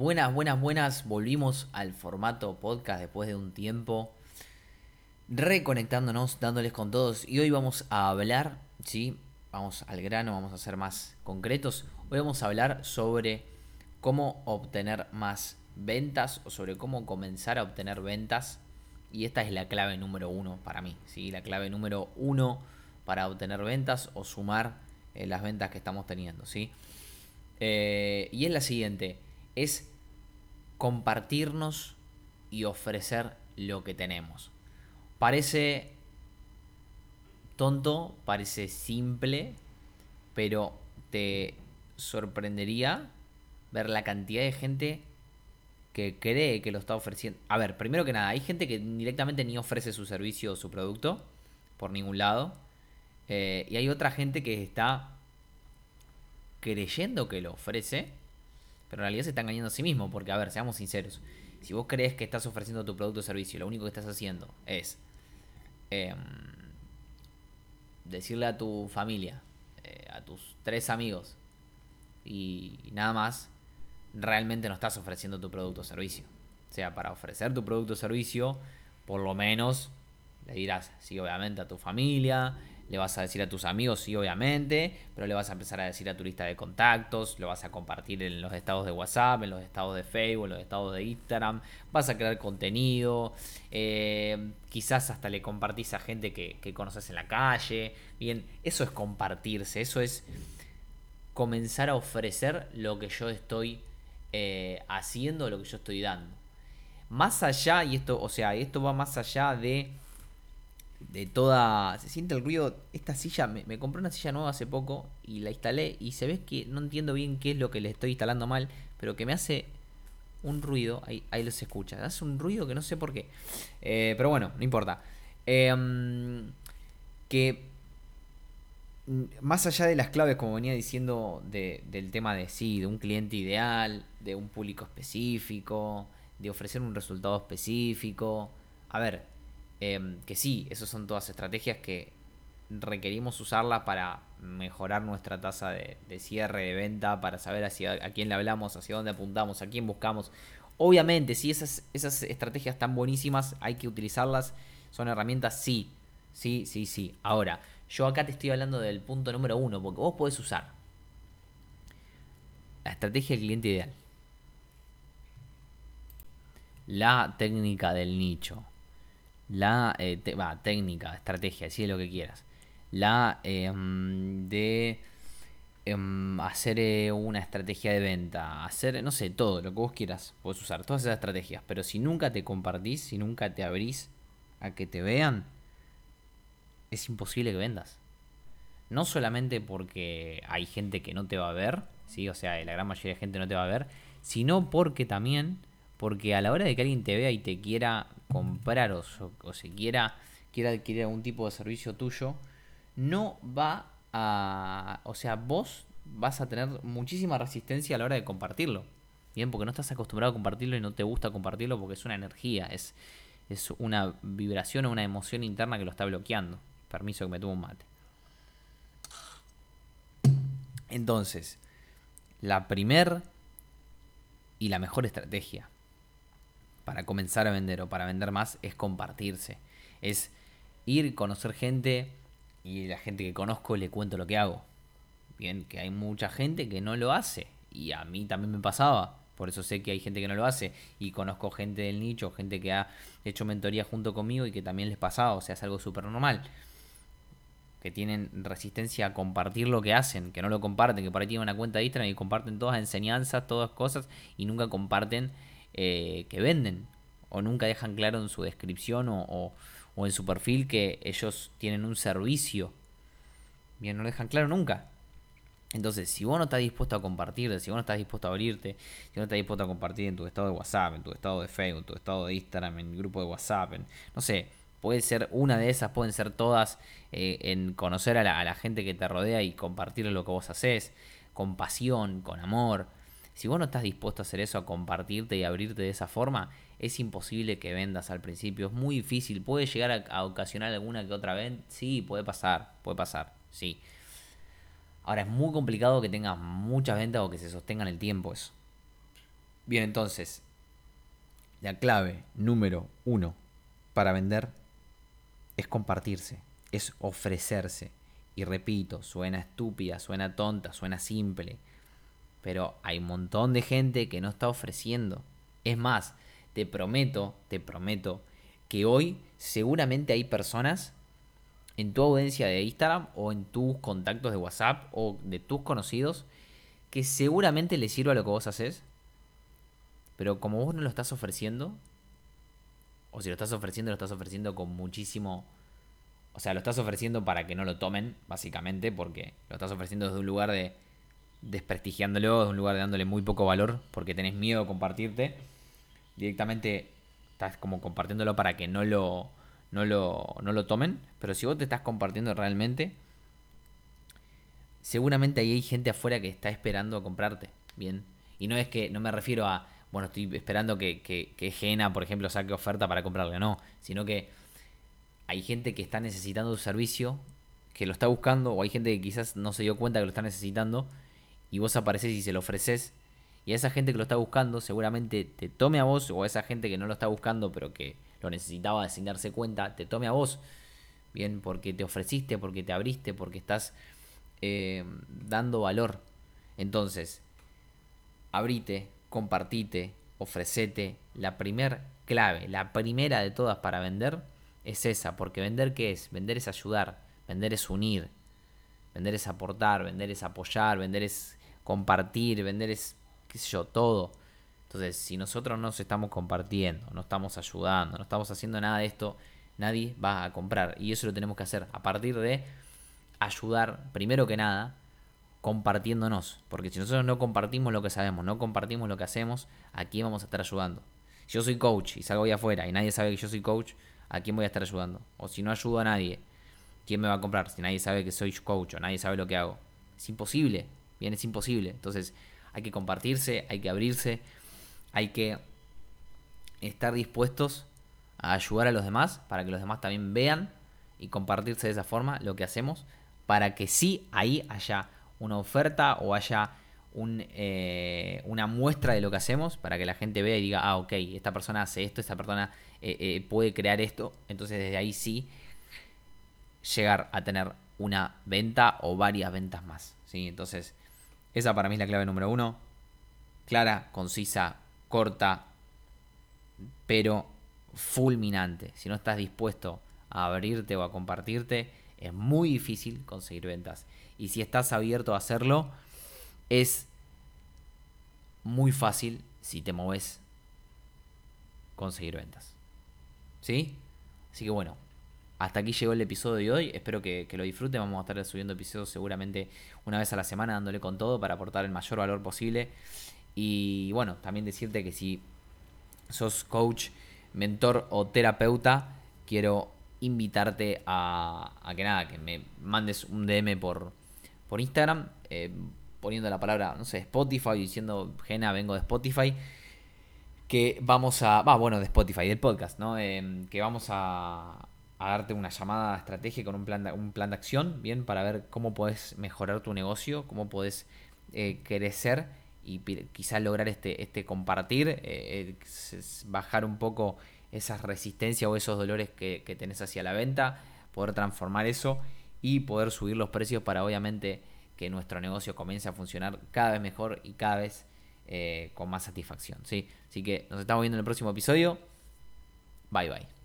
Buenas, buenas, buenas. Volvimos al formato podcast después de un tiempo. Reconectándonos, dándoles con todos. Y hoy vamos a hablar, ¿sí? Vamos al grano, vamos a ser más concretos. Hoy vamos a hablar sobre cómo obtener más ventas o sobre cómo comenzar a obtener ventas. Y esta es la clave número uno para mí, ¿sí? La clave número uno para obtener ventas o sumar eh, las ventas que estamos teniendo, ¿sí? Eh, y es la siguiente es compartirnos y ofrecer lo que tenemos. Parece tonto, parece simple, pero te sorprendería ver la cantidad de gente que cree que lo está ofreciendo. A ver, primero que nada, hay gente que directamente ni ofrece su servicio o su producto por ningún lado. Eh, y hay otra gente que está creyendo que lo ofrece pero en realidad se está engañando a sí mismo, porque a ver, seamos sinceros, si vos crees que estás ofreciendo tu producto o servicio, lo único que estás haciendo es em, decirle a tu familia, eh, a tus tres amigos y, nada más, realmente no estás ofreciendo tu producto o servicio. O sea, para ofrecer tu producto o servicio, por lo menos le dirás, sí, obviamente a tu familia, le vas a decir a tus amigos, sí, obviamente, pero le vas a empezar a decir a tu lista de contactos, lo vas a compartir en los estados de WhatsApp, en los estados de Facebook, en los estados de Instagram, vas a crear contenido, eh, quizás hasta le compartís a gente que, conoces en la calle. Bien, eso es compartirse, eso es comenzar a ofrecer lo que yo estoy eh, haciendo, lo que yo estoy dando. Más allá, y esto, o sea, esto va más allá de de toda... Se siente el ruido. Esta silla, me, compré una silla nueva hace poco y la instalé y se ve que no entiendo bien qué es lo que le estoy instalando mal, pero que me hace un ruido, ahí, ahí lo se escucha, hace un ruido que no sé por qué. Eh, pero bueno, no importa. Em, que más allá de las claves, como venía diciendo, del tema de sí, de un cliente ideal, de un público específico, de ofrecer un resultado específico. A ver, Em, que sí, esas son todas estrategias que requerimos usarlas para mejorar nuestra tasa de, cierre de venta, para saber hacia, a quién le hablamos, hacia dónde apuntamos, a quién buscamos. Obviamente, si esas, esas estrategias están buenísimas, hay que utilizarlas. Son herramientas, sí, sí, sí, sí. Ahora, yo acá te estoy hablando del punto número uno, porque vos podés usar la estrategia del cliente ideal, la técnica del nicho, la eh, técnica, estrategia, es lo que quieras, la em, de em, hacer eh, una estrategia de venta, hacer, no sé, todo lo que vos quieras, puedes usar todas esas estrategias, pero si nunca te compartís, si nunca te abrís a que te vean, es imposible que vendas. No solamente porque hay gente que no te va a ver, ¿sí? o sea, la gran mayoría de gente no te va a ver, sino porque también, porque a la hora de que alguien te vea y te quiera comprar o, o si quiera, adquirir algún tipo de servicio tuyo, no va a... O sea, vos vas a tener muchísima resistencia a la hora de compartirlo. Bien, porque no estás acostumbrado a compartirlo y no te gusta compartirlo porque es una energía, es, es una vibración o una emoción interna que lo está bloqueando. Permiso que me tuvo un mate. Entonces, la primer y la mejor estrategia para comenzar a vender o para vender más es compartirse. Es ir, conocer gente y la gente que conozco le cuento lo que hago. Bien, que hay mucha gente que no lo hace y a mí también me pasaba. Por eso sé que hay gente que no lo hace y conozco gente del nicho, gente que ha hecho mentoría junto conmigo y que también les pasaba. O sea, es algo súper normal que tienen resistencia a compartir lo que hacen, que no lo comparten, que por ahí tienen una cuenta de Instagram y comparten todas enseñanzas, todas cosas, y nunca comparten eh, que venden o nunca dejan claro en su descripción o, en su perfil que ellos tienen un servicio. Bien, no lo dejan claro nunca. Entonces, si vos no estás dispuesto a compartir, si vos no estás dispuesto a abrirte, si no estás dispuesto a compartir en tu estado de WhatsApp, en tu estado de Facebook, en tu estado de Instagram, en el grupo de WhatsApp, en, no sé, puede ser una de esas, pueden ser todas, eh, en conocer a la, a la, gente que te rodea y compartir lo que vos haces, con pasión, con amor, si vos no estás dispuesto a hacer eso, a compartirte y abrirte de esa forma, es imposible que vendas al principio. Es muy difícil. Puede llegar a, ocasionar alguna que otra vez. Sí, puede pasar. Puede pasar. Sí. Ahora es muy complicado que tengas muchas ventas o que se sostengan el tiempo eso. Bien, entonces, la clave número uno para vender es compartirse, es ofrecerse. Y repito, suena estúpida, suena tonta, suena simple, pero hay un montón de gente que no está ofreciendo. Es más, te prometo, te prometo que hoy seguramente hay personas en tu audiencia de Instagram o en tus contactos de WhatsApp o de tus conocidos que seguramente les sirva lo que vos haces, pero como vos no lo estás ofreciendo, o si lo estás ofreciendo, lo estás ofreciendo con muchísimo... O sea, lo estás ofreciendo para que no lo tomen, básicamente, porque lo estás ofreciendo desde un lugar de desprestigiándolo, desde un lugar de dándole muy poco valor, porque tenés miedo a compartirte. Directamente estás como compartiéndolo para que no lo, no lo, no lo tomen. Pero si vos te estás compartiendo realmente, seguramente ahí hay gente afuera que está esperando a comprarte. Bien. Y no es que, no me refiero a, bueno, estoy esperando que, que, que Gena, por ejemplo, saque oferta para comprarle. No, sino que hay gente que está necesitando un servicio, que lo está buscando, o hay gente que quizás no se dio cuenta que lo está necesitando, y vos apareces y se lo ofreces. Y a esa gente que lo está buscando, seguramente te tome a vos, o a esa gente que no lo está buscando, pero que lo necesitaba sin darse cuenta, te tome a vos. Bien, porque te ofreciste, porque te abriste, porque estás eh, dando valor. Entonces, abrite, compartite, ofrecete. La primer clave, la primera de todas para vender es esa, porque vender qué es? Vender es ayudar, vender es unir, vender es aportar, vender es apoyar, vender es compartir, vender es, qué sé yo, todo. Entonces, si nosotros no nos estamos compartiendo, no estamos ayudando, no estamos haciendo nada de esto, nadie va a comprar. Y eso lo tenemos que hacer a partir de ayudar, primero que nada, compartiéndonos. Porque si nosotros no compartimos lo que sabemos, no compartimos lo que hacemos, ¿a quién vamos a estar ayudando? Si yo soy coach y salgo ahí afuera y nadie sabe que yo soy coach, ¿a quién voy a estar ayudando? O si no ayudo a nadie, ¿quién me va a comprar? Si nadie sabe que soy coach o nadie sabe lo que hago. Es imposible, bien, es imposible. Entonces hay que compartirse, hay que abrirse, hay que estar dispuestos a ayudar a los demás para que los demás también vean y compartirse de esa forma lo que hacemos para que sí ahí haya una oferta o haya un, eh, una muestra de lo que hacemos para que la gente vea y diga, ah, ok, esta persona hace esto, esta persona eh, eh, puede crear esto, entonces desde ahí sí llegar a tener una venta o varias ventas más. ¿sí? Entonces, esa para mí es la clave número uno. Clara, concisa, corta, pero fulminante. Si no estás dispuesto a abrirte o a compartirte, es muy difícil conseguir ventas. Y si estás abierto a hacerlo, es muy fácil si te moves conseguir ventas. ¿Sí? Así que bueno, hasta aquí llegó el episodio de hoy. Espero que, lo disfruten. Vamos a estar subiendo episodios seguramente una vez a la semana, dándole con todo para aportar el mayor valor posible. Y bueno, también decirte que si sos coach, mentor o terapeuta, quiero invitarte a, que nada, que me mandes un DM por, por Instagram, eh, poniendo la palabra, no sé, Spotify, diciendo, Gena, vengo de Spotify, que vamos a, bueno, de Spotify, del podcast, ¿no? Em, que vamos a, a, darte una llamada estratégica con un plan, de, un plan de acción, bien, para ver cómo puedes mejorar tu negocio, cómo puedes eh, crecer y quizás lograr este, este compartir, eh, bajar un poco esas resistencias o esos dolores que, que tenés hacia la venta, poder transformar eso y poder subir los precios para obviamente que nuestro negocio comience a funcionar cada vez mejor y cada vez eh, con más satisfacción. ¿sí? Así que nos estamos viendo en el próximo episodio. Bye bye.